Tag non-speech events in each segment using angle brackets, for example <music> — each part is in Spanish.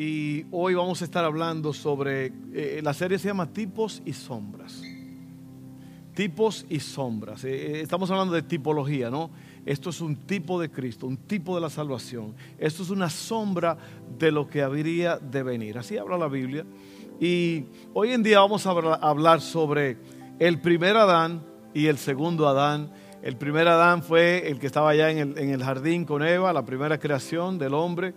y hoy vamos a estar hablando sobre, eh, la serie se llama Tipos y Sombras. Tipos y sombras. Eh, eh, estamos hablando de tipología, ¿no? Esto es un tipo de Cristo, un tipo de la salvación. Esto es una sombra de lo que habría de venir. Así habla la Biblia. Y hoy en día vamos a hablar sobre el primer Adán y el segundo Adán. El primer Adán fue el que estaba allá en el, en el jardín con Eva, la primera creación del hombre.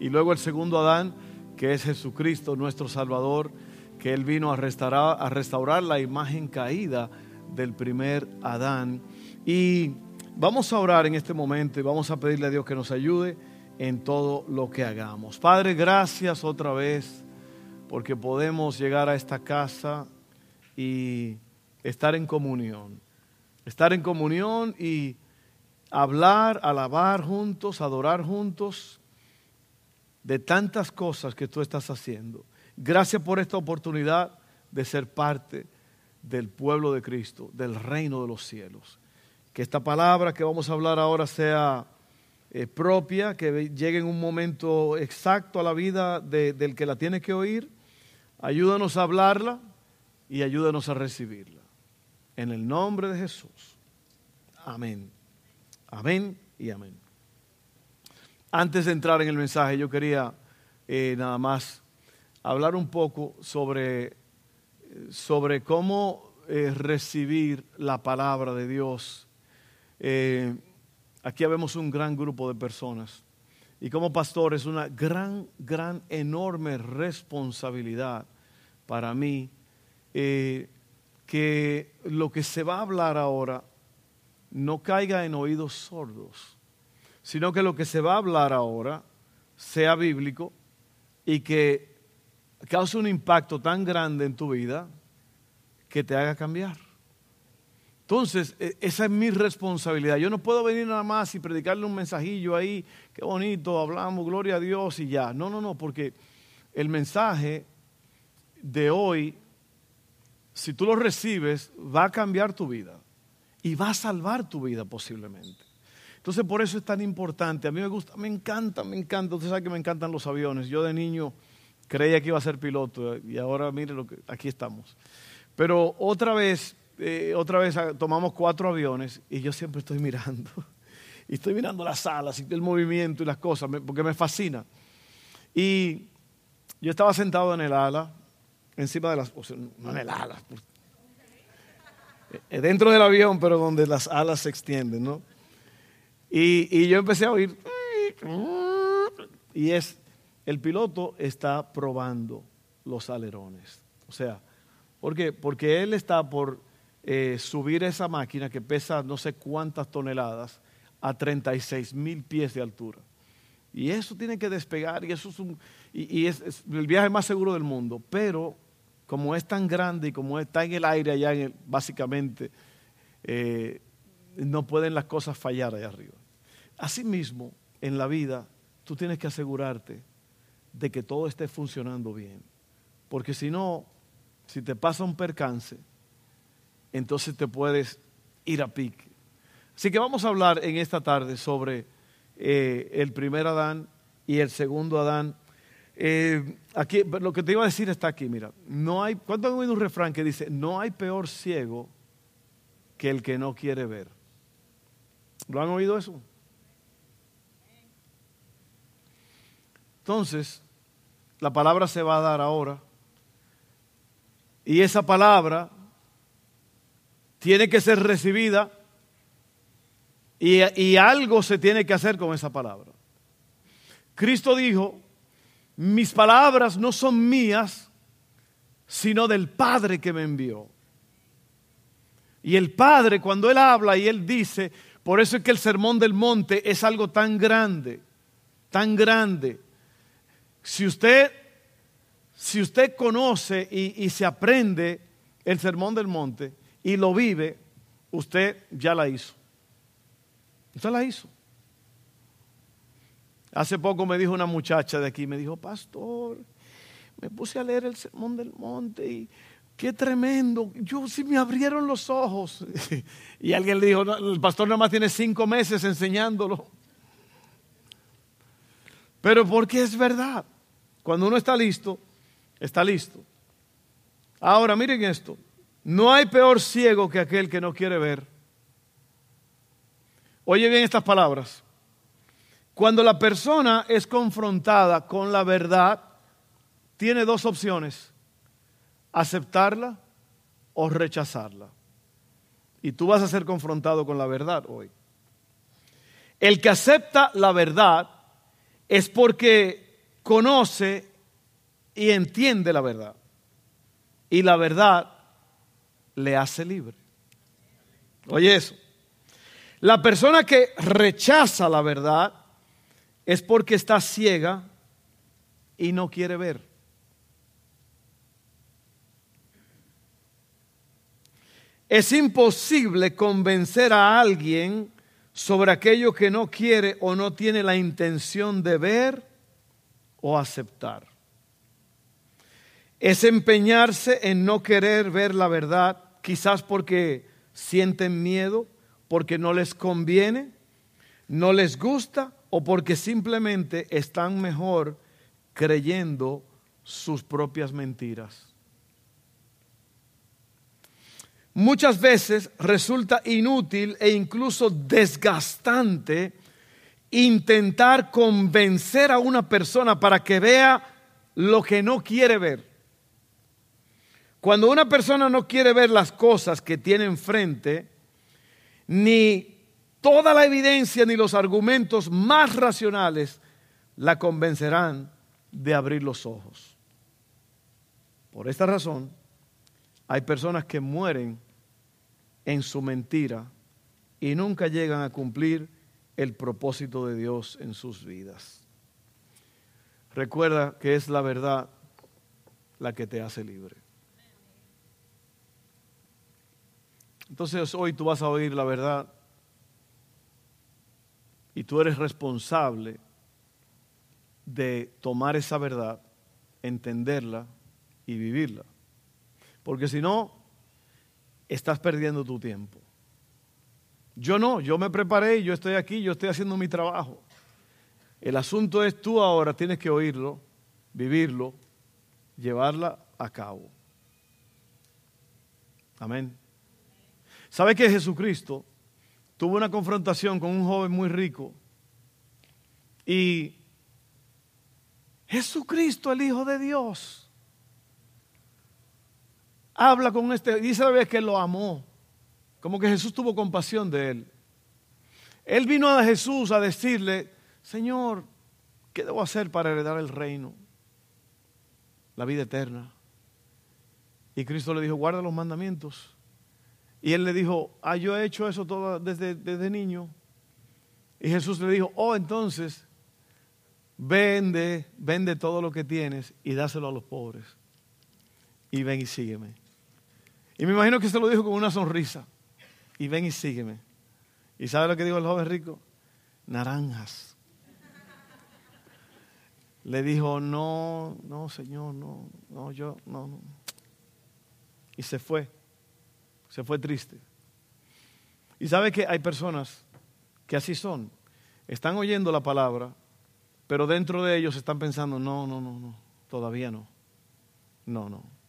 Y luego el segundo Adán, que es Jesucristo, nuestro Salvador, que Él vino a restaurar, a restaurar la imagen caída del primer Adán. Y vamos a orar en este momento y vamos a pedirle a Dios que nos ayude en todo lo que hagamos. Padre, gracias otra vez porque podemos llegar a esta casa y estar en comunión. Estar en comunión y hablar, alabar juntos, adorar juntos de tantas cosas que tú estás haciendo. Gracias por esta oportunidad de ser parte del pueblo de Cristo, del reino de los cielos. Que esta palabra que vamos a hablar ahora sea eh, propia, que llegue en un momento exacto a la vida del que la tiene que oír. Ayúdanos a hablarla y ayúdanos a recibirla. En el nombre de Jesús. Amén. Amén y amén. Antes de entrar en el mensaje, yo quería eh, nada más hablar un poco sobre sobre cómo eh, recibir la palabra de Dios. Eh, aquí vemos un gran grupo de personas y como pastor es una gran, gran, enorme responsabilidad para mí que lo que se va a hablar ahora no caiga en oídos sordos, sino que lo que se va a hablar ahora sea bíblico y que causa un impacto tan grande en tu vida que te haga cambiar. Entonces, e, esa es mi responsabilidad. Yo no puedo venir nada más y predicarle un mensajillo ahí, qué bonito, hablamos, gloria a Dios y ya. No, no, no, porque el mensaje de hoy, si tú lo recibes, va a cambiar tu vida y va a salvar tu vida posiblemente. Entonces, por eso es tan importante. A mí me gusta, me encanta, me encanta. Usted sabe que me encantan los aviones. Yo de niño creía que iba a ser piloto y ahora mire lo que aquí estamos. Pero otra vez, eh, otra vez tomamos cuatro aviones y yo siempre estoy mirando. <laughs> Y estoy mirando las alas y el movimiento y las cosas, porque me fascina. Y yo estaba sentado en el ala, encima de las, o no en el ala, pues, eh, dentro del avión, pero donde las alas se extienden, ¿no? Y, y yo empecé a oír, y es el piloto está probando los alerones. O sea, ¿por qué? Porque él está por eh, subir esa máquina que pesa no sé cuántas toneladas a 36 mil pies de altura. Y eso tiene que despegar y eso es, un, y, es, el viaje más seguro del mundo. Pero como es tan grande y como está en el aire allá, en básicamente, eh, no pueden las cosas fallar allá arriba. Asimismo, en la vida, tú tienes que asegurarte de que todo esté funcionando bien. Porque si no, si te pasa un percance, entonces te puedes ir a pique. Así que vamos a hablar en esta tarde sobre eh, el primer Adán y el segundo Adán. Eh, aquí, lo que te iba a decir está aquí, mira, no hay, ¿cuánto han oído un refrán que dice, no hay peor ciego que el que no quiere ver? ¿Lo han oído eso? Entonces, la palabra se va a dar ahora. Y esa palabra tiene que ser recibida y, y, algo se tiene que hacer con esa palabra. Cristo dijo, mis palabras no son mías, sino del Padre que me envió. Y el Padre, cuando Él habla y Él dice, por eso es que el sermón del monte es algo tan grande, tan grande si usted, si usted conoce y, se aprende el sermón del monte y lo vive, usted ya la hizo. Usted la hizo. Hace poco me dijo una muchacha de aquí, me dijo, pastor, me puse a leer el sermón del monte y qué tremendo. Yo sí me abrieron los ojos. <laughs> y alguien le dijo, el pastor nada más tiene cinco meses enseñándolo. Pero porque es verdad. Cuando uno está listo, está listo. Ahora, miren esto. No hay peor ciego que aquel que no quiere ver. Oye bien estas palabras. Cuando la persona es confrontada con la verdad, tiene dos opciones, aceptarla o rechazarla. Y tú vas a ser confrontado con la verdad hoy. El que acepta la verdad es porque conoce y entiende la verdad. Y la verdad le hace libre. Oye eso. La persona que rechaza la verdad es porque está ciega y no quiere ver. Es imposible convencer a alguien sobre aquello que no quiere o no tiene la intención de ver o aceptar. Es empeñarse en no querer ver la verdad, quizás porque sienten miedo, porque no les conviene, no les gusta o porque simplemente están mejor creyendo sus propias mentiras. Muchas veces resulta inútil e incluso desgastante intentar convencer a una persona para que vea lo que no quiere ver. Cuando una persona no quiere ver las cosas que tiene enfrente, ni toda la evidencia ni los argumentos más racionales la convencerán de abrir los ojos. Por esta razón, hay personas que mueren en su mentira y nunca llegan a cumplir el propósito de Dios en sus vidas. Recuerda que es la verdad la que te hace libre. Entonces hoy tú vas a oír la verdad y tú eres responsable de tomar esa verdad, entenderla y vivirla. Porque si no, estás perdiendo tu tiempo. Yo no, yo me preparé, yo estoy aquí, yo estoy haciendo mi trabajo. El asunto es tú ahora tienes que oírlo, vivirlo, llevarla a cabo. Amén. ¿Sabe que Jesucristo tuvo una confrontación con un joven muy rico? Y Jesucristo, el Hijo de Dios, habla con este, dice la vez que lo amó, como que Jesús tuvo compasión de él. Él vino a Jesús a decirle, Señor, ¿qué debo hacer para heredar el reino? La vida eterna. Y Cristo le dijo, guarda los mandamientos. Y él le dijo, ah, yo he hecho eso todo desde, desde niño. Y Jesús le dijo, oh, entonces, vende, vende todo lo que tienes y dáselo a los pobres. Y ven y sígueme. Y me imagino que se lo dijo con una sonrisa. Y ven y sígueme. ¿Y sabe lo que dijo el joven rico? Naranjas. Le dijo, no, no, Señor, no, no, yo, no, no. Y se fue. Se fue triste. Y sabe que hay personas que así son. Están oyendo la palabra, pero dentro de ellos están pensando, no, no, no, no, todavía no. No, no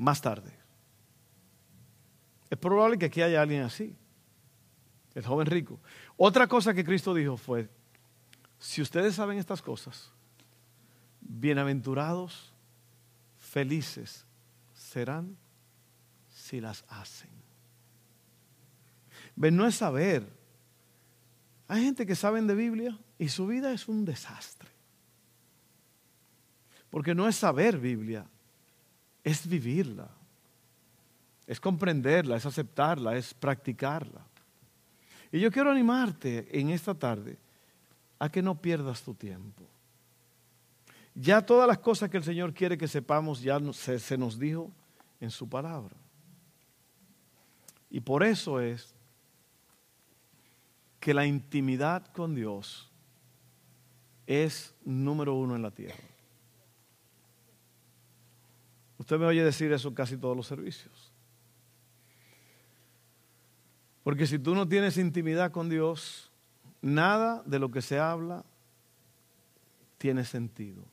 más tarde. Es probable que aquí haya alguien así, el joven rico. Otra cosa que Cristo dijo fue, si ustedes saben estas cosas, bienaventurados, felices serán si las hacen. Ven, no es saber. Hay gente que saben de Biblia y su vida es un desastre. Porque no es saber Biblia, es vivirla, es comprenderla, es aceptarla, es practicarla. Y yo quiero animarte en esta tarde a que no pierdas tu tiempo. Ya todas las cosas que el Señor quiere que sepamos ya se, nos dijo en su palabra. Y por eso es que la intimidad con Dios es número uno en la tierra. Usted me oye decir eso casi todos los servicios. Porque si tú no tienes intimidad con Dios, nada de lo que se habla tiene sentido.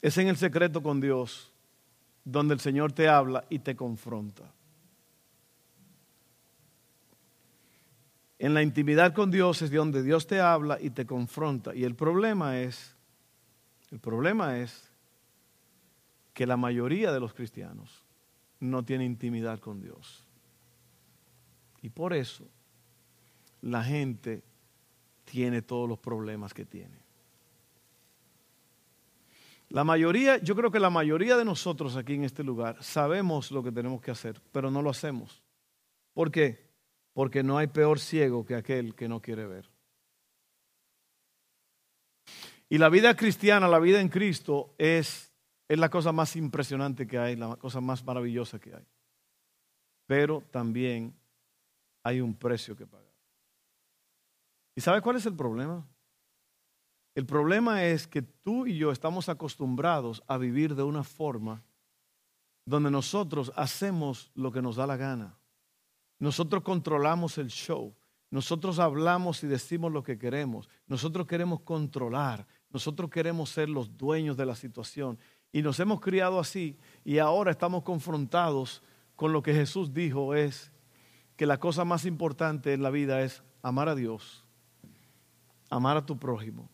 Es en el secreto con Dios donde el Señor te habla y te confronta. En la intimidad con Dios es donde Dios te habla y te confronta. Y el problema es, el problema es que la mayoría de los cristianos no tiene intimidad con Dios. Y por eso la gente tiene todos los problemas que tiene. La mayoría, yo creo que la mayoría de nosotros aquí en este lugar sabemos lo que tenemos que hacer, pero no lo hacemos. ¿Por qué? Porque no hay peor ciego que aquel que no quiere ver. Y la vida cristiana, la vida en Cristo es, es la cosa más impresionante que hay, la cosa más maravillosa que hay. Pero también hay un precio que pagar. ¿Y sabe cuál es el problema? El problema es que tú y yo estamos acostumbrados a vivir de una forma donde nosotros hacemos lo que nos da la gana. Nosotros controlamos el show. Nosotros hablamos y decimos lo que queremos. Nosotros queremos controlar. Nosotros queremos ser los dueños de la situación. Y nos hemos criado así y ahora estamos confrontados con lo que Jesús dijo es que la cosa más importante en la vida es amar a Dios, amar a tu prójimo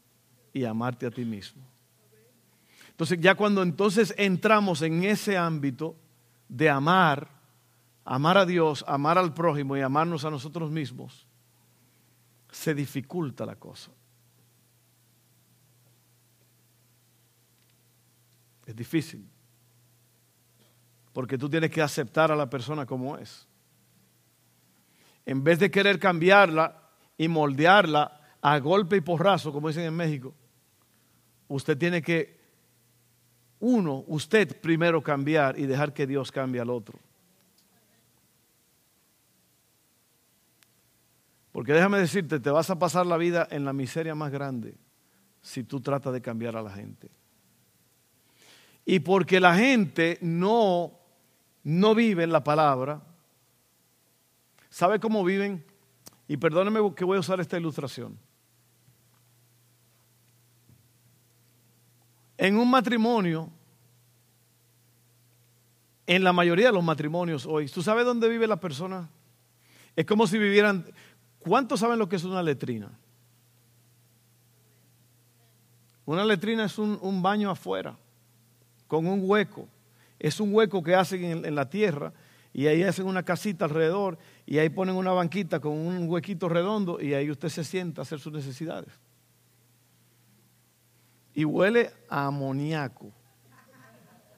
y amarte a ti mismo. Entonces ya cuando entonces entramos en ese ámbito de amar, amar a Dios, amar al prójimo y amarnos a nosotros mismos, se dificulta la cosa. Es difícil. Porque tú tienes que aceptar a la persona como es. En vez de querer cambiarla y moldearla a golpe y porrazo, como dicen en México, Usted tiene que, uno, usted primero cambiar y dejar que Dios cambie al otro. Porque déjame decirte, te vas a pasar la vida en la miseria más grande si tú tratas de cambiar a la gente. Y porque la gente no, no vive en la palabra, ¿sabe cómo viven? Y perdóneme que voy a usar esta ilustración. En un matrimonio, en la mayoría de los matrimonios hoy, ¿tú sabes dónde vive la persona? Es como si vivieran... ¿Cuántos saben lo que es una letrina? Una letrina es un, baño afuera, con un hueco. Es un hueco que hacen en, la tierra y ahí hacen una casita alrededor y ahí ponen una banquita con un huequito redondo y ahí usted se sienta a hacer sus necesidades y huele a amoníaco.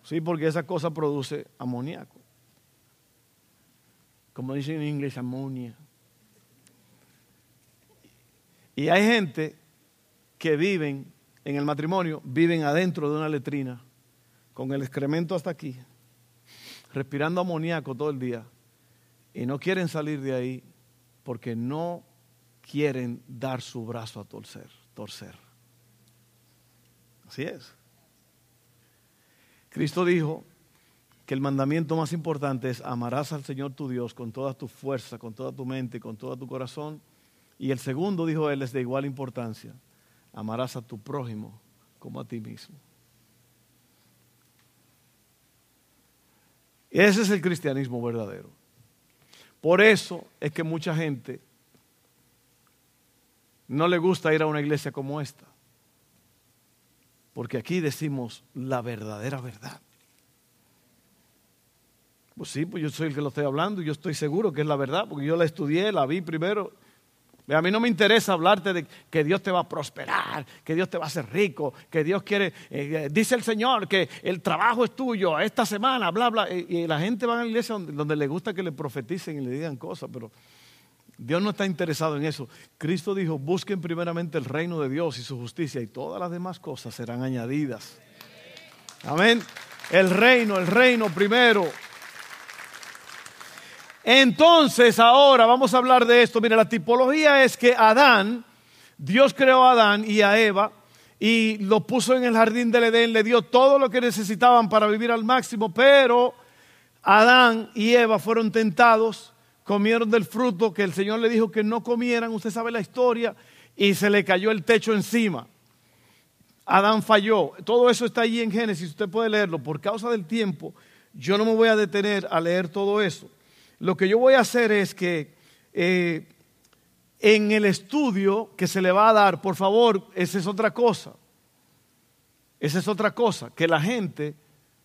Sí, porque esa cosa produce amoníaco. Como dicen en inglés, amonia. Y hay gente que viven en el matrimonio, viven adentro de una letrina, con el excremento hasta aquí, respirando amoníaco todo el día, y no quieren salir de ahí porque no quieren dar su brazo a torcer. torcer. Así es. Cristo dijo que el mandamiento más importante es amarás al Señor tu Dios con toda tu fuerza, con toda tu mente, con todo tu corazón. Y el segundo, dijo él, es de igual importancia. Amarás a tu prójimo como a ti mismo. Ese es el cristianismo verdadero. Por eso es que mucha gente no le gusta ir a una iglesia como esta. Porque aquí decimos la verdadera verdad. Pues sí, pues yo soy el que lo estoy hablando y yo estoy seguro que es la verdad, porque yo la estudié, la vi primero. A mí no me interesa hablarte de que Dios te va a prosperar, que Dios te va a hacer rico, que Dios quiere, eh, dice el Señor que el trabajo es tuyo esta semana, bla, bla. Y, la gente va a la iglesia donde le gusta que le profeticen y le digan cosas, pero Dios no está interesado en eso. Cristo dijo, busquen primeramente el reino de Dios y su justicia y todas las demás cosas serán añadidas. Amén. El reino, el reino primero. Entonces, ahora vamos a hablar de esto. Mira, la tipología es que Adán, Dios creó a Adán y a Eva y lo puso en el jardín del Edén, le dio todo lo que necesitaban para vivir al máximo, pero Adán y Eva fueron tentados comieron del fruto que el Señor le dijo que no comieran, usted sabe la historia, y se le cayó el techo encima. Adán falló. Todo eso está ahí en Génesis, usted puede leerlo. Por causa del tiempo, yo no me voy a detener a leer todo eso. Lo que yo voy a hacer es que eh, en el estudio que se le va a dar, por favor, esa es otra cosa. Esa es otra cosa, que la gente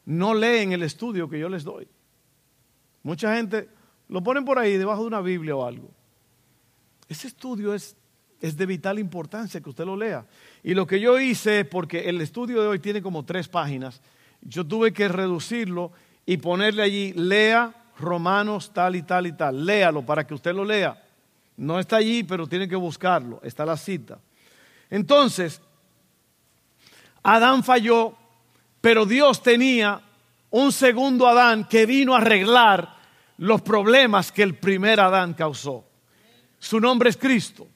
no lee en el estudio que yo les doy. Mucha gente lo ponen por ahí debajo de una Biblia o algo. Ese estudio es, es de vital importancia que usted lo lea. Y lo que yo hice, porque el estudio de hoy tiene como tres páginas, yo tuve que reducirlo y ponerle allí, lea Romanos tal y tal y tal. Léalo para que usted lo lea. No está allí, pero tiene que buscarlo. Está la cita. Entonces, Adán falló, pero Dios tenía un segundo Adán que vino a arreglar los problemas que el primer Adán causó. Su nombre es Cristo.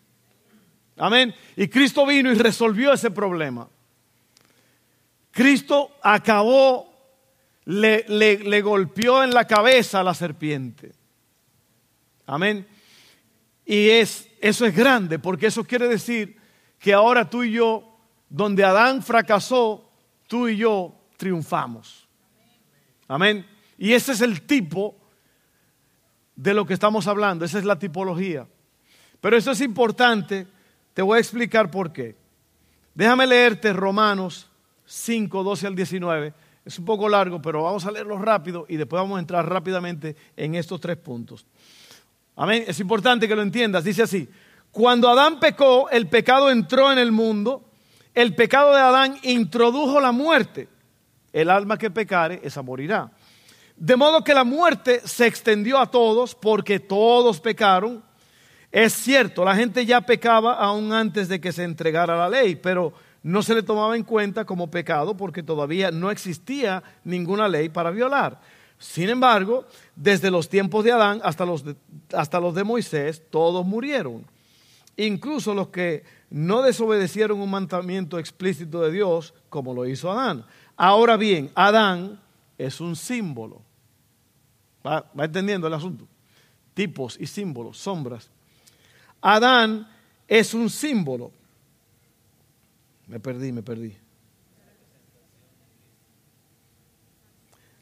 Amén. Y Cristo vino y resolvió ese problema. Cristo acabó, le, golpeó en la cabeza a la serpiente. Amén. Y es, eso es grande, porque eso quiere decir que ahora tú y yo, donde Adán fracasó, tú y yo triunfamos. Amén. Y ese es el tipo de lo que estamos hablando, esa es la tipología. Pero eso es importante, te voy a explicar por qué. Déjame leerte Romanos 5, 12 al 19. Es un poco largo, pero vamos a leerlo rápido y después vamos a entrar rápidamente en estos tres puntos. Amén. Es importante que lo entiendas. Dice así, cuando Adán pecó, el pecado entró en el mundo, el pecado de Adán introdujo la muerte. El alma que pecare, esa morirá. De modo que la muerte se extendió a todos porque todos pecaron. Es cierto, la gente ya pecaba aún antes de que se entregara la ley, pero no se le tomaba en cuenta como pecado porque todavía no existía ninguna ley para violar. Sin embargo, desde los tiempos de Adán hasta los de, hasta los de Moisés, todos murieron. Incluso los que no desobedecieron un mandamiento explícito de Dios, como lo hizo Adán. Ahora bien, Adán es un símbolo. ¿Va, entendiendo el asunto? Tipos y símbolos, sombras. Adán es un símbolo. Me perdí, me perdí.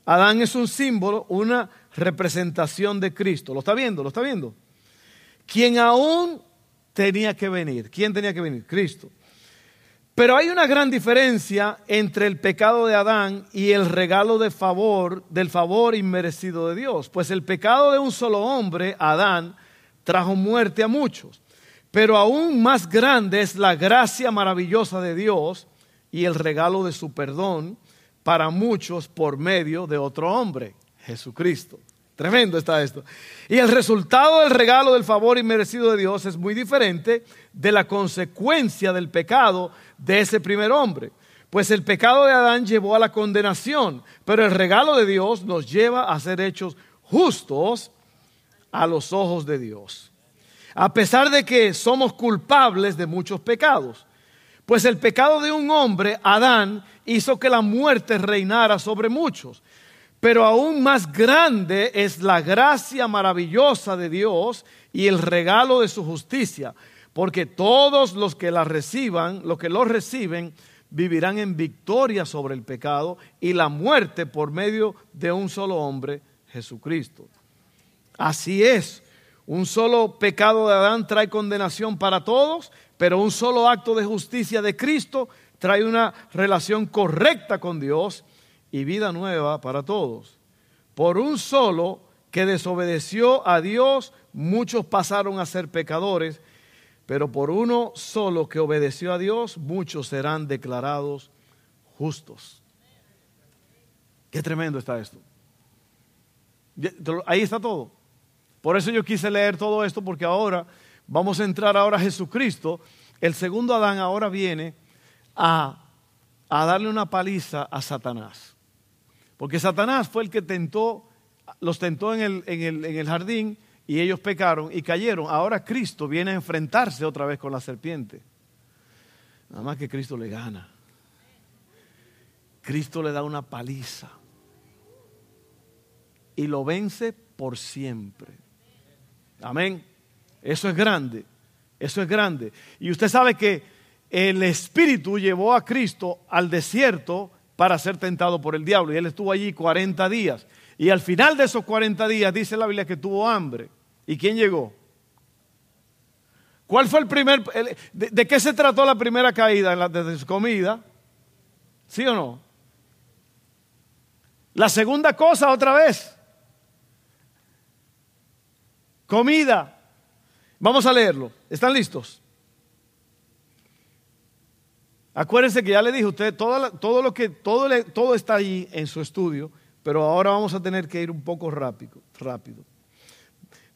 Adán es un símbolo, una representación de Cristo. ¿Lo está viendo? ¿Lo está viendo? Quien aún tenía que venir. ¿Quién tenía que venir? Cristo. Pero hay una gran diferencia entre el pecado de Adán y el regalo de favor, del favor inmerecido de Dios. Pues el pecado de un solo hombre, Adán, trajo muerte a muchos. Pero aún más grande es la gracia maravillosa de Dios y el regalo de su perdón para muchos por medio de otro hombre, Jesucristo. Tremendo está esto. Y el resultado del regalo del favor inmerecido de Dios es muy diferente de la consecuencia del pecado de ese primer hombre. Pues el pecado de Adán llevó a la condenación, pero el regalo de Dios nos lleva a ser hechos justos a los ojos de Dios. A pesar de que somos culpables de muchos pecados. Pues el pecado de un hombre, Adán, hizo que la muerte reinara sobre muchos. Pero aún más grande es la gracia maravillosa de Dios y el regalo de su justicia, porque todos los que la reciban, los que lo reciben, vivirán en victoria sobre el pecado y la muerte por medio de un solo hombre, Jesucristo. Así es, un solo pecado de Adán trae condenación para todos, pero un solo acto de justicia de Cristo trae una relación correcta con Dios y vida nueva para todos. Por un solo que desobedeció a Dios, muchos pasaron a ser pecadores, pero por uno solo que obedeció a Dios, muchos serán declarados justos. Qué tremendo está esto. Ahí está todo. Por eso yo quise leer todo esto, porque ahora vamos a entrar ahora a Jesucristo. El segundo Adán ahora viene a, a darle una paliza a Satanás. Porque Satanás fue el que tentó, los tentó en el, en el, jardín y ellos pecaron y cayeron. Ahora Cristo viene a enfrentarse otra vez con la serpiente. Nada más que Cristo le gana. Cristo le da una paliza y lo vence por siempre. Amén. Eso es grande. Eso es grande. Y usted sabe que el Espíritu llevó a Cristo al desierto para ser tentado por el diablo. Y él estuvo allí 40 días. Y al final de esos 40 días dice la Biblia que tuvo hambre. ¿Y quién llegó? ¿Cuál fue el primer... de, qué se trató la primera caída? la, de su comida. ¿Sí o no? La segunda cosa otra vez. Comida. Vamos a leerlo. ¿Están listos? Acuérdense que ya le dije a usted todo, todo lo que todo, todo está ahí en su estudio, pero ahora vamos a tener que ir un poco rápido. rápido.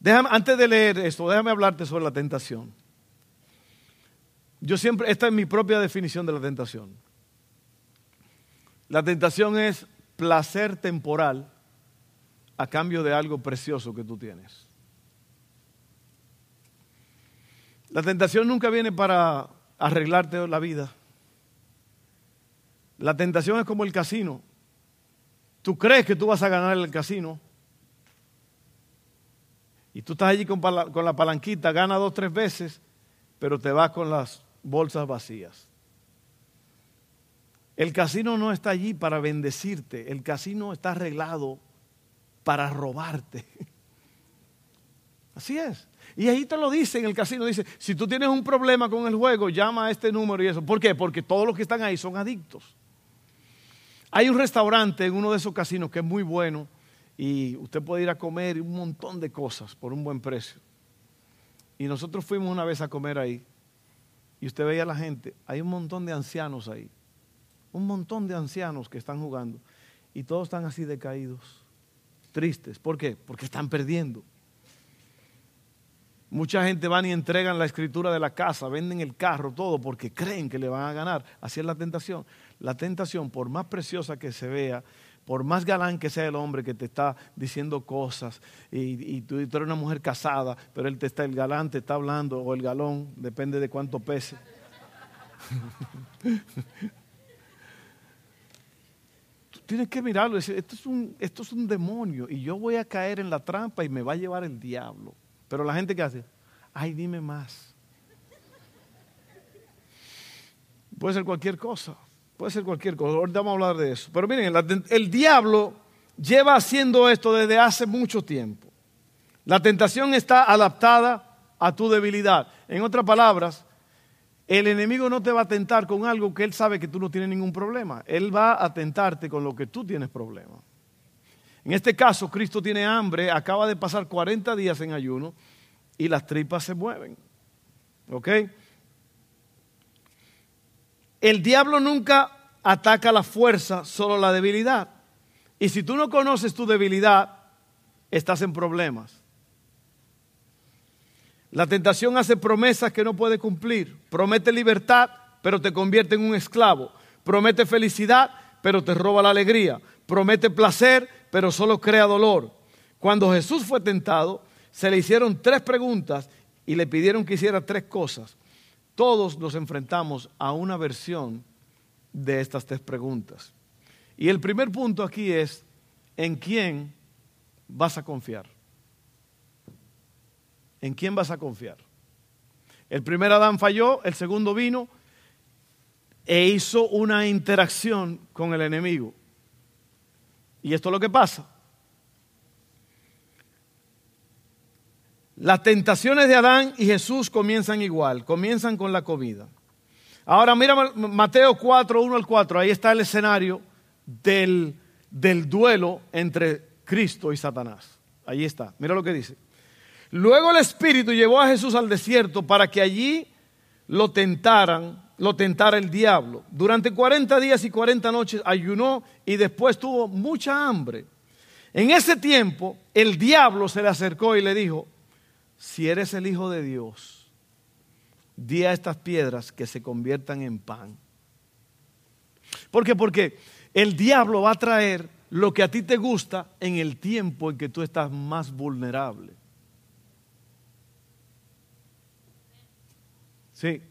Déjame, antes de leer esto, déjame hablarte sobre la tentación. Yo siempre, esta es mi propia definición de la tentación. La tentación es placer temporal a cambio de algo precioso que tú tienes. La tentación nunca viene para arreglarte la vida. La tentación es como el casino. Tú crees que tú vas a ganar el casino. Y tú estás allí con, la palanquita, gana dos, tres veces, pero te vas con las bolsas vacías. El casino no está allí para bendecirte, el casino está arreglado para robarte. <laughs> Así es. Y ahí te lo dice en el casino, dice, si tú tienes un problema con el juego, llama a este número y eso. ¿Por qué? Porque todos los que están ahí son adictos. Hay un restaurante en uno de esos casinos que es muy bueno y usted puede ir a comer un montón de cosas por un buen precio. Y nosotros fuimos una vez a comer ahí y usted veía a la gente, hay un montón de ancianos ahí un montón de ancianos que están jugando y todos están así decaídos, tristes. ¿Por qué? Porque están perdiendo. Mucha gente van y entregan la escritura de la casa, venden el carro, todo, porque creen que le van a ganar. Así es la tentación. La tentación, por más preciosa que se vea, por más galán que sea el hombre que te está diciendo cosas, y, tú, tú, eres una mujer casada, pero él te está, el galán te está hablando, o el galón, depende de cuánto pese. <laughs> Tienes que mirarlo y decir, esto es, un, esto es un demonio y yo voy a caer en la trampa y me va a llevar el diablo. Pero la gente que hace, ay, dime más. Puede ser cualquier cosa, puede ser cualquier cosa. Ahorita vamos a hablar de eso. Pero miren, el diablo lleva haciendo esto desde hace mucho tiempo. La tentación está adaptada a tu debilidad. En otras palabras, el enemigo no te va a tentar con algo que él sabe que tú no tienes ningún problema. Él va a tentarte con lo que tú tienes problema. En este caso, Cristo tiene hambre, acaba de pasar 40 días en ayuno y las tripas se mueven. ¿Ok? El diablo nunca ataca la fuerza, solo la debilidad. Y si tú no conoces tu debilidad, estás en problemas. La tentación hace promesas que no puede cumplir. Promete libertad, pero te convierte en un esclavo. Promete felicidad, pero te roba la alegría. Promete placer, pero solo crea dolor. Cuando Jesús fue tentado, se le hicieron tres preguntas y le pidieron que hiciera tres cosas. Todos nos enfrentamos a una versión de estas tres preguntas. Y el primer punto aquí es, ¿en quién vas a confiar? ¿en quién vas a confiar? El primer Adán falló, el segundo vino e hizo una interacción con el enemigo. Y esto es lo que pasa. Las tentaciones de Adán y Jesús comienzan igual, comienzan con la comida. Ahora mira Mateo 4, 1 al 4, ahí está el escenario del, del duelo entre Cristo y Satanás. Ahí está, mira lo que dice. Luego el Espíritu llevó a Jesús al desierto para que allí lo tentaran, lo tentara el diablo. Durante 40 días y 40 noches ayunó y después tuvo mucha hambre. En ese tiempo el diablo se le acercó y le dijo, si eres el Hijo de Dios, di a estas piedras que se conviertan en pan. ¿Por qué? Porque el diablo va a traer lo que a ti te gusta en el tiempo en que tú estás más vulnerable. Sí.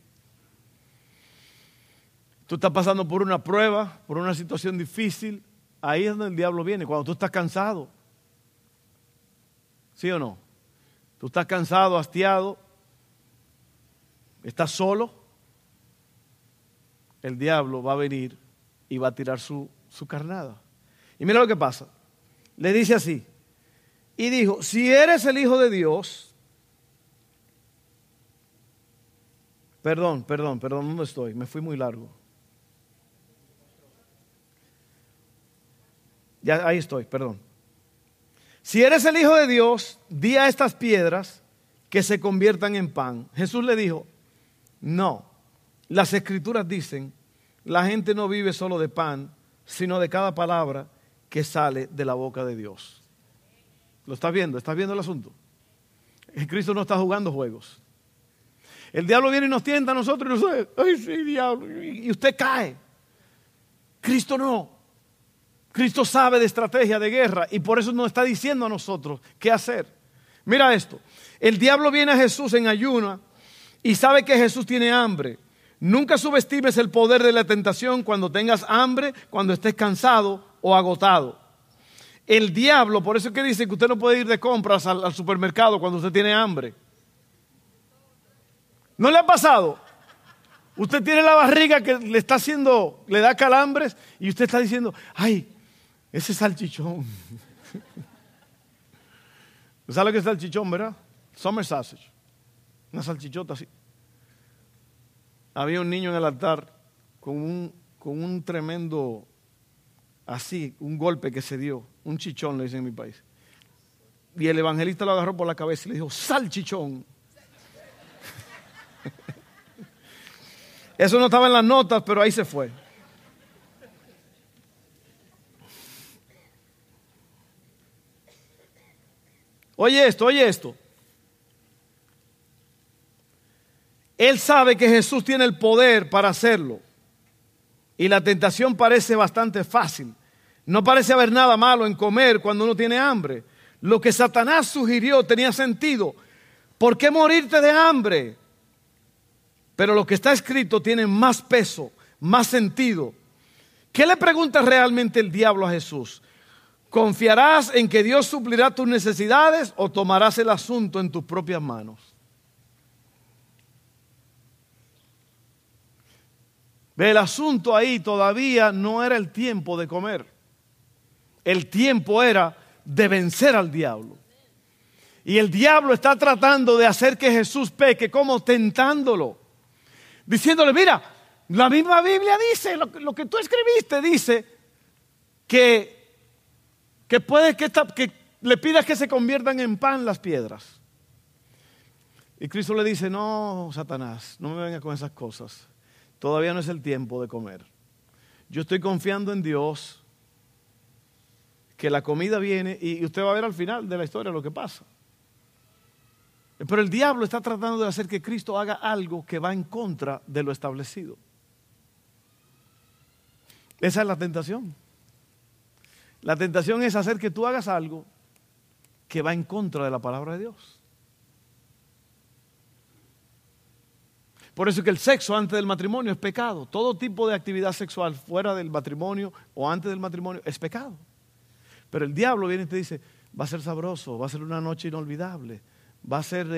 Tú estás pasando por una prueba, por una situación difícil. Ahí es donde el diablo viene, cuando tú estás cansado. ¿Sí o no? Tú estás cansado, hastiado. está solo, el diablo va a venir y va a tirar su, su carnada. Y mira lo que pasa. Le dice así. Y dijo, si eres el Hijo de Dios, perdón, perdón, perdón, ¿dónde estoy? Me fui muy largo. Ya ahí estoy, perdón. Si eres el Hijo de Dios, di a estas piedras que se conviertan en pan. Jesús le dijo, no, las escrituras dicen, la gente no vive solo de pan, sino de cada palabra que sale de la boca de Dios. ¿Lo estás viendo? ¿Estás viendo el asunto? Cristo no está jugando juegos. El diablo viene y nos tienta a nosotros y nos dice, ay sí, diablo, y usted cae. Cristo no. Cristo sabe de estrategia de guerra y por eso nos está diciendo a nosotros qué hacer. Mira esto, el diablo viene a Jesús en ayuna y sabe que Jesús tiene hambre. Nunca subestimes el poder de la tentación cuando tengas hambre, cuando estés cansado o agotado. El diablo, por eso es que dice que usted no puede ir de compras al, supermercado cuando usted tiene hambre. ¿No le ha pasado? Usted tiene la barriga que le está haciendo, le da calambres y usted está diciendo, ay, ese salchichón. <laughs> ¿Sabe lo que es salchichón, verdad? Summer sausage. Una salchichota así. Había un niño en el altar con un, con un tremendo así, un golpe que se dio, un chichón, le dicen en mi país. Y el evangelista lo agarró por la cabeza y le dijo, sal chichón. <laughs> Eso no estaba en las notas, pero ahí se fue. Oye esto, oye esto. Él sabe que Jesús tiene el poder para hacerlo. Y la tentación parece bastante fácil. No parece haber nada malo en comer cuando uno tiene hambre. Lo que Satanás sugirió tenía sentido. ¿Por qué morirte de hambre? Pero lo que está escrito tiene más peso, más sentido. ¿Qué le pregunta realmente el diablo a Jesús? ¿Confiarás en que Dios suplirá tus necesidades o tomarás el asunto en tus propias manos? El asunto ahí todavía no era el tiempo de comer. El tiempo era de vencer al diablo. Y el diablo está tratando de hacer que Jesús peque, como tentándolo. Diciéndole, mira, la misma Biblia dice, lo, que tú escribiste dice que, que puede que, que le pidas que se conviertan en pan las piedras. Y Cristo le dice, no, Satanás, no me vengas con esas cosas. Todavía no es el tiempo de comer. Yo estoy confiando en Dios, que la comida viene y usted va a ver al final de la historia lo que pasa. Pero el diablo está tratando de hacer que Cristo haga algo que va en contra de lo establecido. Esa es la tentación. La tentación es hacer que tú hagas algo que va en contra de la palabra de Dios. Por eso es que el sexo antes del matrimonio es pecado. Todo tipo de actividad sexual fuera del matrimonio o antes del matrimonio es pecado. Pero el diablo viene y te dice, va a ser sabroso, va a ser una noche inolvidable, va a ser,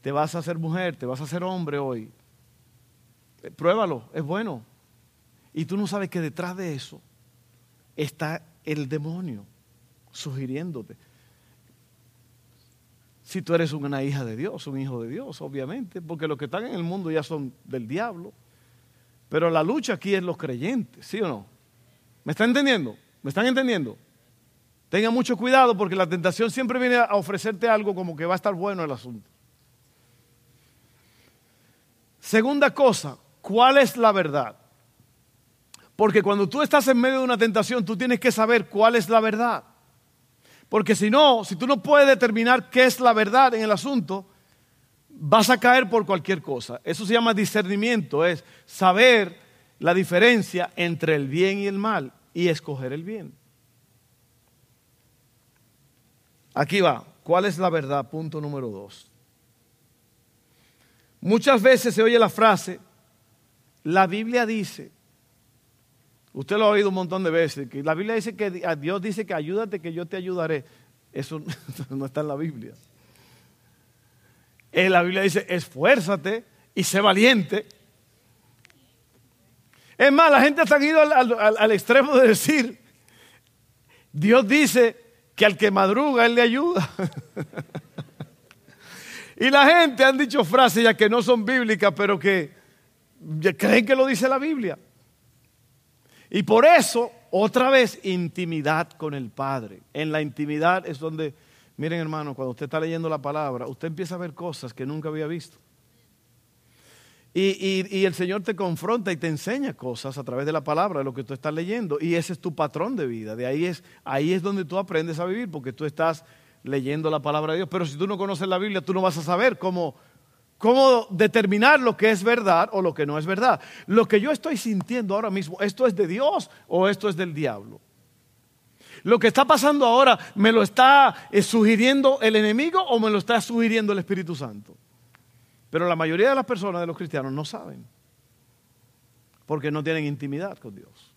te vas a hacer mujer, te vas a hacer hombre hoy. Eh, pruébalo, es bueno. Y tú no sabes que detrás de eso está el demonio sugiriéndote si tú eres una hija de Dios, un hijo de Dios, obviamente, porque los que están en el mundo ya son del diablo. Pero la lucha aquí es los creyentes, ¿sí o no? ¿Me están entendiendo? ¿Me están entendiendo? Tenga mucho cuidado porque la tentación siempre viene a ofrecerte algo como que va a estar bueno el asunto. Segunda cosa, ¿cuál es la verdad? Porque cuando tú estás en medio de una tentación, tú tienes que saber cuál es la verdad. Porque si no, si tú no puedes determinar qué es la verdad en el asunto, vas a caer por cualquier cosa. Eso se llama discernimiento, es saber la diferencia entre el bien y el mal y escoger el bien. Aquí va, ¿cuál es la verdad? Punto número dos. Muchas veces se oye la frase, la Biblia dice, Usted lo ha oído un montón de veces. Que la Biblia dice que Dios dice que ayúdate, que yo te ayudaré. Eso <laughs> no está en la Biblia. En la Biblia dice esfuérzate y sé valiente. Es más, la gente ha ido al, extremo de decir, Dios dice que al que madruga, Él le ayuda. <laughs> y la gente han dicho frases ya que no son bíblicas, pero que creen que lo dice la Biblia. Y por eso, otra vez, intimidad con el Padre. En la intimidad es donde, miren hermano, cuando usted está leyendo la palabra, usted empieza a ver cosas que nunca había visto. Y, el Señor te confronta y te enseña cosas a través de la palabra, de lo que tú estás leyendo. Y ese es tu patrón de vida. De ahí es, ahí es donde tú aprendes a vivir, porque tú estás leyendo la palabra de Dios. Pero si tú no conoces la Biblia, tú no vas a saber cómo, cómo determinar lo que es verdad o lo que no es verdad. Lo que yo estoy sintiendo ahora mismo, ¿esto es de Dios o esto es del diablo? Lo que está pasando ahora, ¿me lo está eh, sugiriendo el enemigo o me lo está sugiriendo el Espíritu Santo? Pero la mayoría de las personas, de los cristianos, no saben. Porque no tienen intimidad con Dios.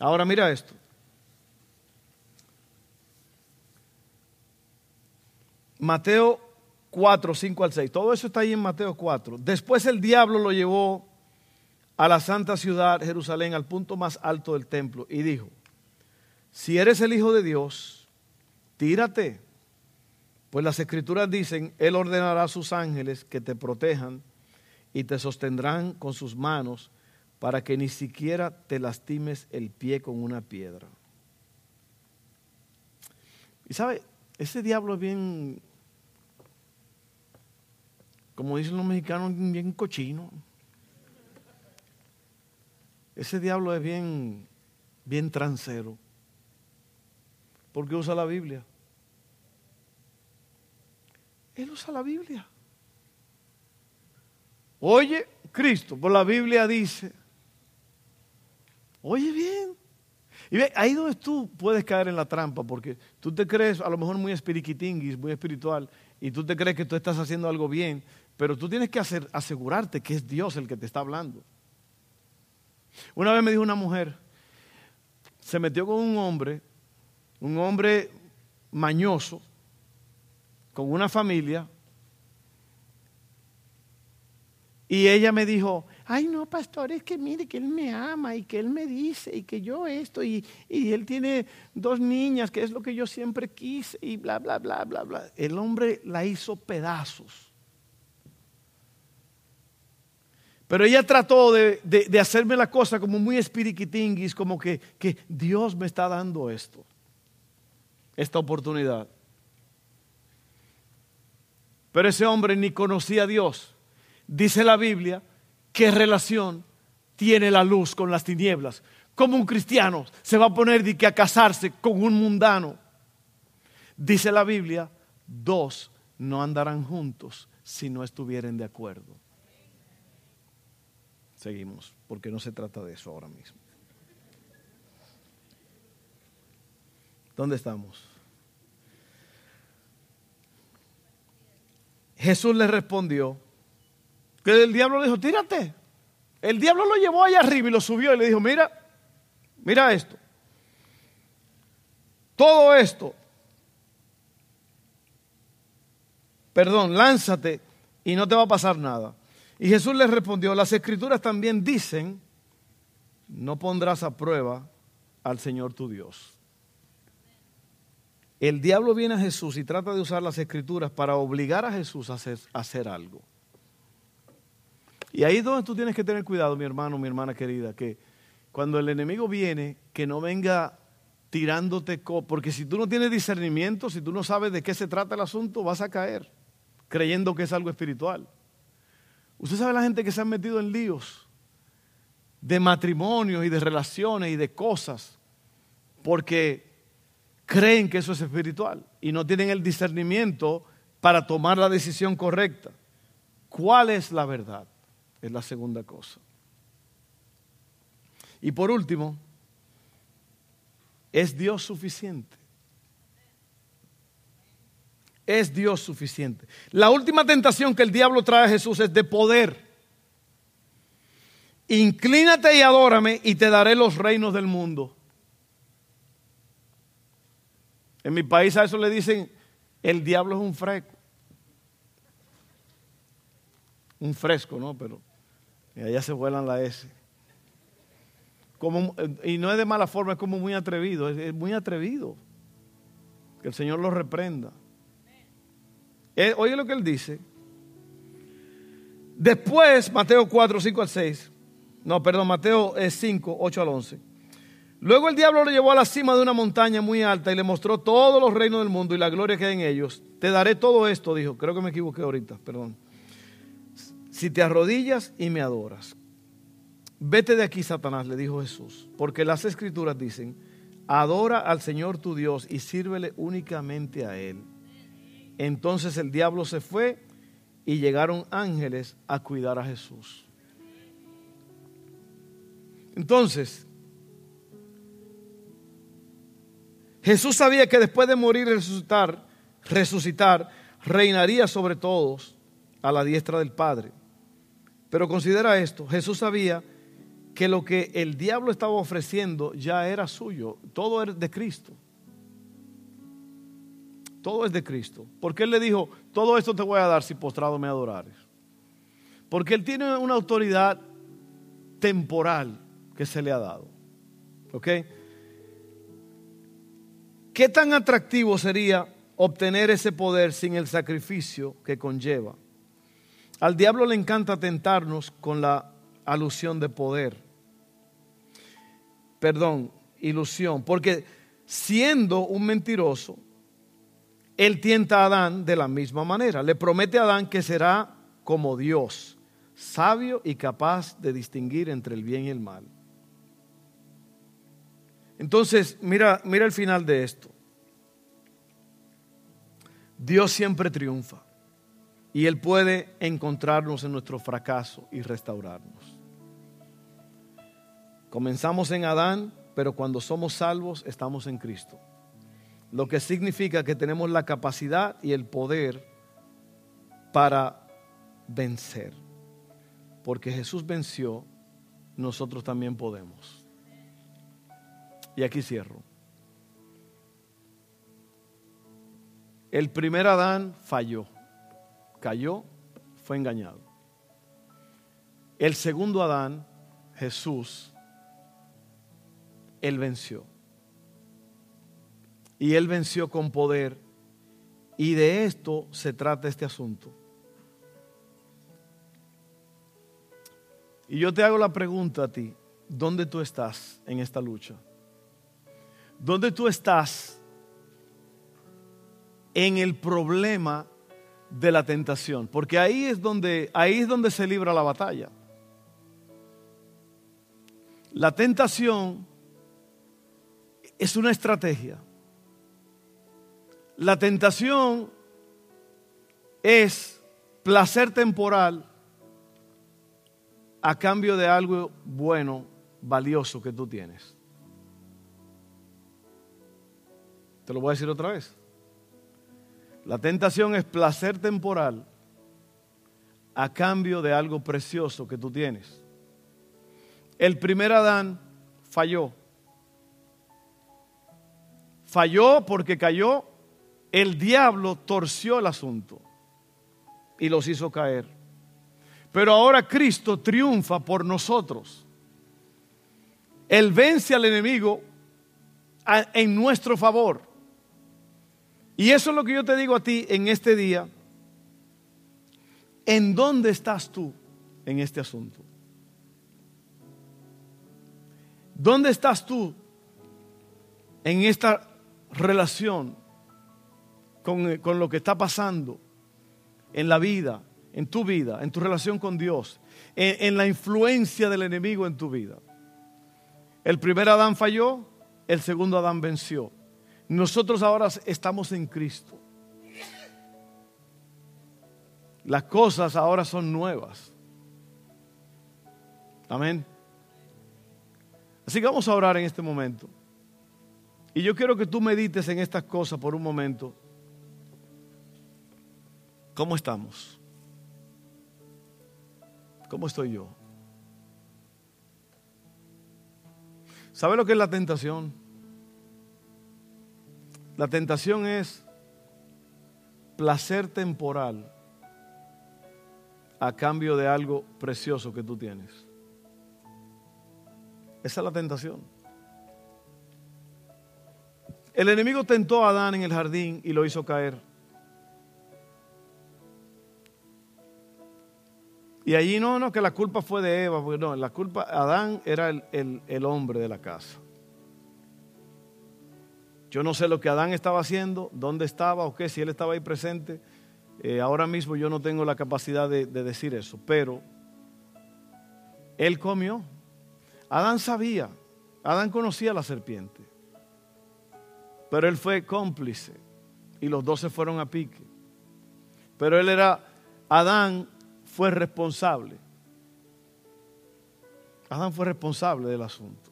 Ahora mira esto. Mateo 4, 5 al 6. Todo eso está ahí en Mateo 4. Después el diablo lo llevó a la santa ciudad, Jerusalén, al punto más alto del templo y dijo, si eres el Hijo de Dios, tírate pues las escrituras dicen, Él ordenará a sus ángeles que te protejan y te sostendrán con sus manos para que ni siquiera te lastimes el pie con una piedra. Y sabe, ese diablo es bien, como dicen los mexicanos, bien cochino. Ese diablo es bien, bien transero. Porque usa la Biblia. Él usa la Biblia. Oye, Cristo, por la Biblia dice, oye bien. Y ve, ahí donde tú puedes caer en la trampa, porque tú te crees a lo mejor muy espiriquitinguis, muy espiritual, y tú te crees que tú estás haciendo algo bien, pero tú tienes que asegurarte que es Dios el que te está hablando. Una vez me dijo una mujer, se metió con un hombre, un hombre mañoso, con una familia y ella me dijo, ay no, pastor, es que mire que él me ama y que él me dice y que yo esto y, y él tiene dos niñas, que es lo que yo siempre quise y bla, bla, bla, bla, bla. El hombre la hizo pedazos. Pero ella trató de, de, hacerme la cosa como muy espiriquitinguis, como que, que Dios me está dando esto, esta oportunidad. Pero ese hombre ni conocía a Dios. Dice la Biblia, ¿qué relación tiene la luz con las tinieblas? ¿Cómo un cristiano se va a poner de que a casarse con un mundano? Dice la Biblia, dos no andarán juntos si no estuvieren de acuerdo. Seguimos, porque no se trata de eso ahora mismo. ¿Dónde estamos? Jesús le respondió que el diablo le dijo, tírate. El diablo lo llevó allá arriba y lo subió y le dijo, mira, mira esto. Todo esto, perdón, lánzate y no te va a pasar nada. Y Jesús le respondió, las escrituras también dicen, no pondrás a prueba al Señor tu Dios. El diablo viene a Jesús y trata de usar las escrituras para obligar a Jesús a hacer, hacer algo. Y ahí es donde tú tienes que tener cuidado, mi hermano, mi hermana querida, que cuando el enemigo viene, que no venga tirándote, porque si tú no tienes discernimiento, si tú no sabes de qué se trata el asunto, vas a caer creyendo que es algo espiritual. Usted sabe la gente que se han metido en líos de matrimonios y de relaciones y de cosas, porque creen que eso es espiritual y no tienen el discernimiento para tomar la decisión correcta. ¿Cuál es la verdad? Es la segunda cosa. Y por último, ¿es Dios suficiente? Es Dios suficiente. La última tentación que el diablo trae a Jesús es de poder. Inclínate y adórame y te daré los reinos del mundo. En mi país a eso le dicen, el diablo es un freco. un fresco, ¿no? Pero allá se vuelan la S. Como, y no es de mala forma, es como muy atrevido, es, muy atrevido. Que el Señor lo reprenda. Eh, oye lo que él dice. Después, Mateo 4, 5 al 6. No, perdón, Mateo 5, 8 al 11. Luego el diablo lo llevó a la cima de una montaña muy alta y le mostró todos los reinos del mundo y la gloria que hay en ellos. Te daré todo esto, dijo. Creo que me equivoqué ahorita, perdón. Si te arrodillas y me adoras. Vete de aquí, Satanás, le dijo Jesús, porque las escrituras dicen, adora al Señor tu Dios y sírvele únicamente a Él. Entonces el diablo se fue y llegaron ángeles a cuidar a Jesús. Entonces, Jesús sabía que después de morir y resucitar, resucitar, reinaría sobre todos a la diestra del Padre. Pero considera esto, Jesús sabía que lo que el diablo estaba ofreciendo ya era suyo, todo es de Cristo. Todo es de Cristo. Porque Él le dijo, todo esto te voy a dar si postrado me adorares. Porque Él tiene una autoridad temporal que se le ha dado. ¿Ok? ¿Qué tan atractivo sería obtener ese poder sin el sacrificio que conlleva? Al diablo le encanta tentarnos con la alusión de poder. Perdón, ilusión. Porque siendo un mentiroso, él tienta a Adán de la misma manera. Le promete a Adán que será como Dios, sabio y capaz de distinguir entre el bien y el mal. Entonces, mira, mira el final de esto. Dios siempre triunfa y Él puede encontrarnos en nuestro fracaso y restaurarnos. Comenzamos en Adán, pero cuando somos salvos estamos en Cristo. Lo que significa que tenemos la capacidad y el poder para vencer. Porque Jesús venció, nosotros también podemos. Y aquí cierro. El primer Adán falló, cayó, fue engañado. El segundo Adán, Jesús, él venció. Y él venció con poder. Y de esto se trata este asunto. Y yo te hago la pregunta a ti, ¿dónde tú estás en esta lucha? ¿Dónde tú estás en el problema de la tentación? Porque ahí es donde, ahí es donde se libra la batalla. La tentación es una estrategia. La tentación es placer temporal a cambio de algo bueno, valioso que tú tienes. Te lo voy a decir otra vez. La tentación es placer temporal a cambio de algo precioso que tú tienes. El primer Adán falló. Falló porque cayó. El diablo torció el asunto y los hizo caer. Pero ahora Cristo triunfa por nosotros. Él vence al enemigo en nuestro favor. Y eso es lo que yo te digo a ti en este día. ¿En dónde estás tú en este asunto? ¿Dónde estás tú en esta relación con, con, lo que está pasando en la vida, en tu vida, en tu relación con Dios, en, en la influencia del enemigo en tu vida? El primer Adán falló, el segundo Adán venció. Nosotros ahora estamos en Cristo. Las cosas ahora son nuevas. Amén. Así que vamos a orar en este momento. Y yo quiero que tú medites en estas cosas por un momento. ¿Cómo estamos? ¿Cómo estoy yo? ¿Sabe lo que es la tentación? La tentación es placer temporal a cambio de algo precioso que tú tienes. Esa es la tentación. El enemigo tentó a Adán en el jardín y lo hizo caer. Y allí no, no, que la culpa fue de Eva, porque no, la culpa, Adán era el, el hombre de la casa. Yo no sé lo que Adán estaba haciendo, dónde estaba o qué, si él estaba ahí presente. Eh, ahora mismo yo no tengo la capacidad de, de decir eso, pero él comió. Adán sabía, Adán conocía a la serpiente, pero él fue cómplice y los dos se fueron a pique. Pero él era, Adán fue responsable. Adán fue responsable del asunto.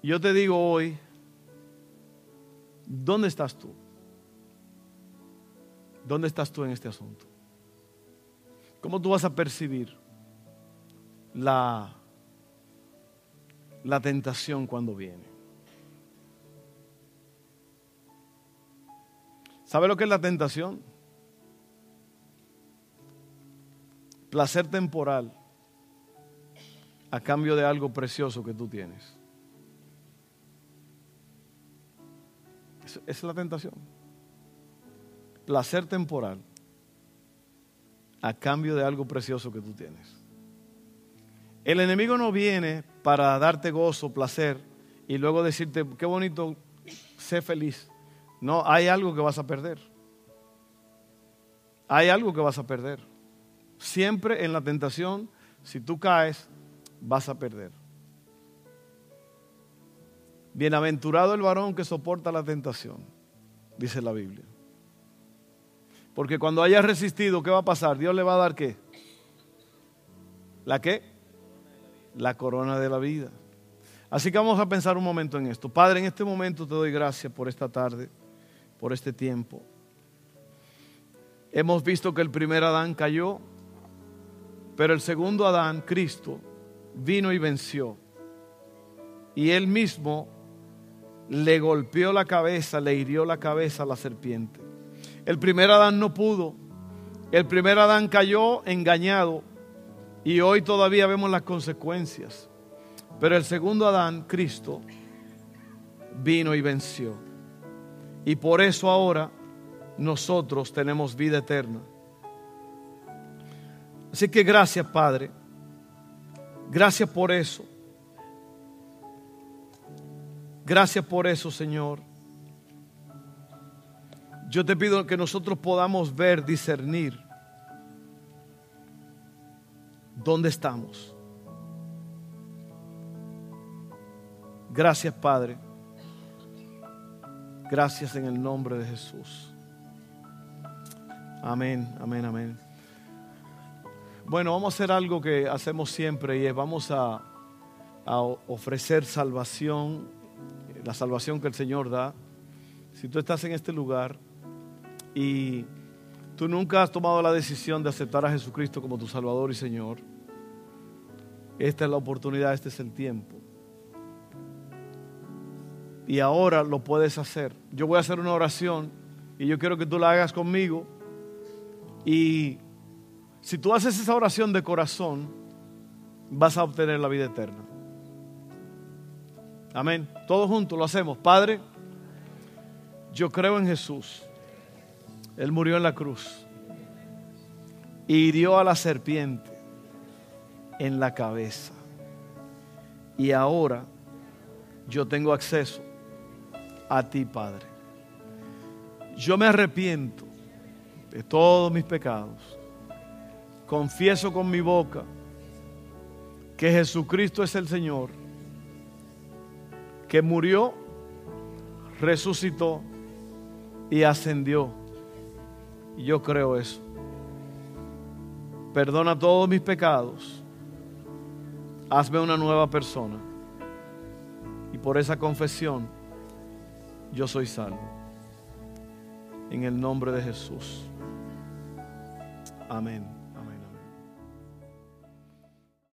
Yo te digo hoy, ¿dónde estás tú? ¿Dónde estás tú en este asunto? ¿Cómo tú vas a percibir la, la tentación cuando viene? ¿Sabe lo que es la tentación? Placer temporal a cambio de algo precioso que tú tienes. Esa es la tentación. Placer temporal a cambio de algo precioso que tú tienes. El enemigo no viene para darte gozo, placer y luego decirte, qué bonito, sé feliz. No, hay algo que vas a perder. Hay algo que vas a perder. Siempre en la tentación, si tú caes, vas a perder. Bienaventurado el varón que soporta la tentación, dice la Biblia. Porque cuando haya resistido, ¿qué va a pasar? Dios le va a dar qué? ¿La qué? La corona de la vida. Así que vamos a pensar un momento en esto. Padre, en este momento te doy gracias por esta tarde, por este tiempo. Hemos visto que el primer Adán cayó, pero el segundo Adán, Cristo, vino y venció. Y él mismo le golpeó la cabeza, le hirió la cabeza a la serpiente. El primer Adán no pudo. El primer Adán cayó engañado y hoy todavía vemos las consecuencias. Pero el segundo Adán, Cristo, vino y venció. Y por eso ahora nosotros tenemos vida eterna. Así que gracias Padre. Gracias por eso. Gracias por eso, Señor. Yo te pido que nosotros podamos ver, discernir dónde estamos. Gracias, Padre. Gracias en el nombre de Jesús. Amén, amén, amén. Bueno, vamos a hacer algo que hacemos siempre y es vamos a, a ofrecer salvación la salvación que el Señor da. Si tú estás en este lugar y tú nunca has tomado la decisión de aceptar a Jesucristo como tu Salvador y Señor, esta es la oportunidad, este es el tiempo. Y ahora lo puedes hacer. Yo voy a hacer una oración y yo quiero que tú la hagas conmigo. Y si tú haces esa oración de corazón, vas a obtener la vida eterna. Amén. Todos juntos lo hacemos. Padre, yo creo en Jesús. Él murió en la cruz. Y hirió a la serpiente en la cabeza. Y ahora yo tengo acceso a ti, Padre. Yo me arrepiento de todos mis pecados. Confieso con mi boca que Jesucristo es el Señor que murió, resucitó y ascendió. Y yo creo eso. Perdona todos mis pecados. Hazme una nueva persona. Y por esa confesión yo soy salvo. En el nombre de Jesús. Amén.